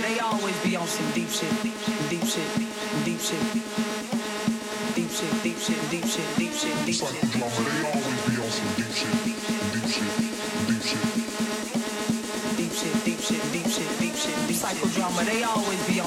But they always be on some deep shit, deep shit, deep shit, deep shit, deep shit, deep shit, deep shit, deep shit. Like drama, they always be on some deep shit, deep shit, deep shit, deep shit, deep shit, deep shit, deep shit. Psychodrama, they always be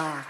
dark.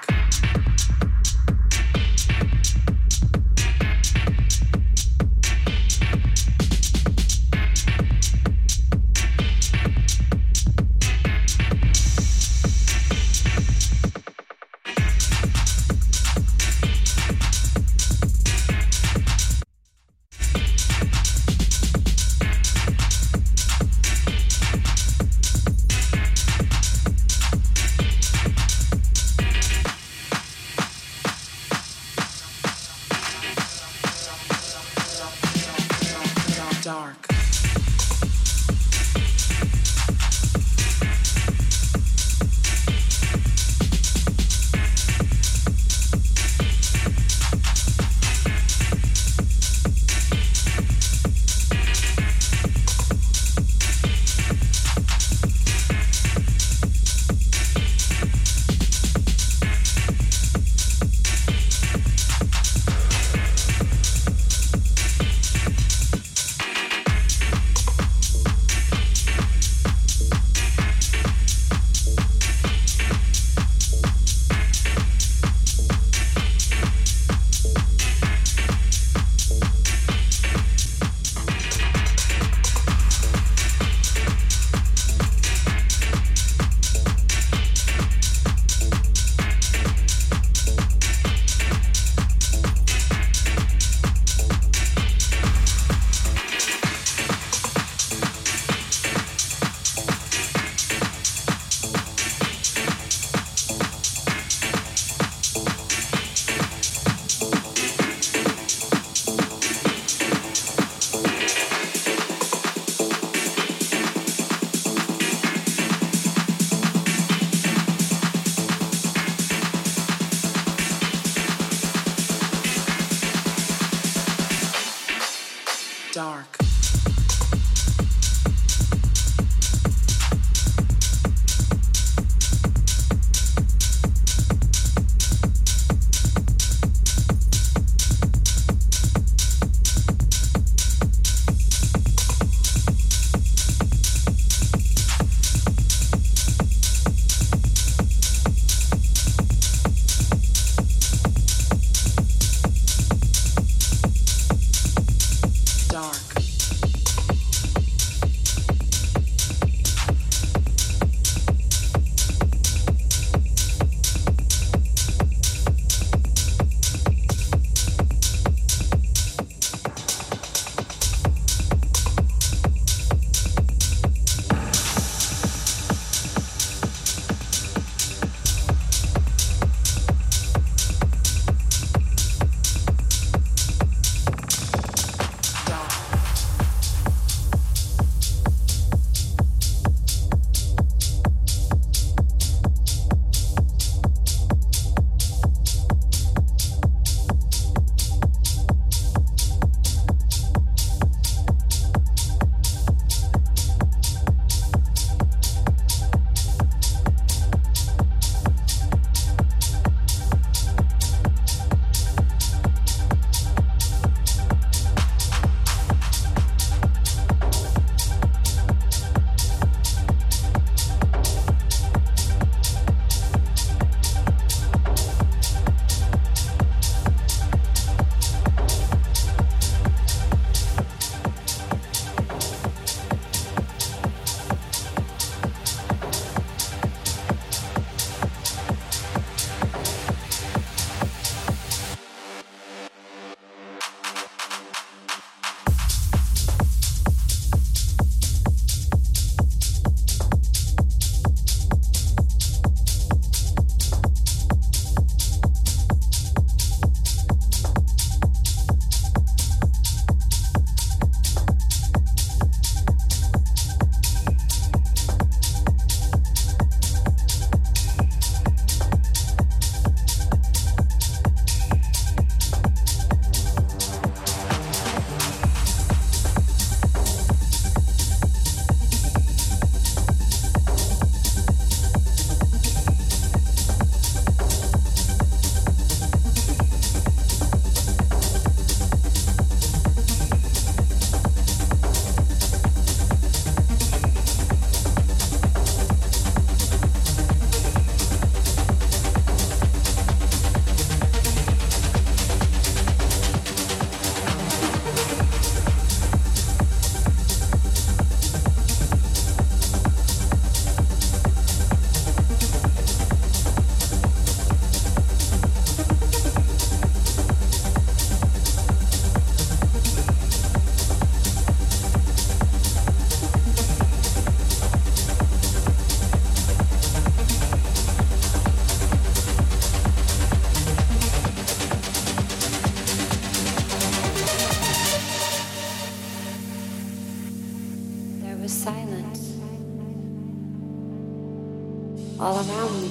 All around me.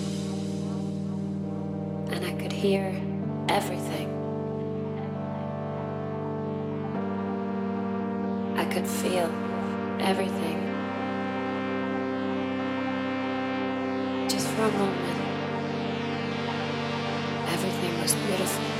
And I could hear everything. I could feel everything. Just for a moment, everything was beautiful.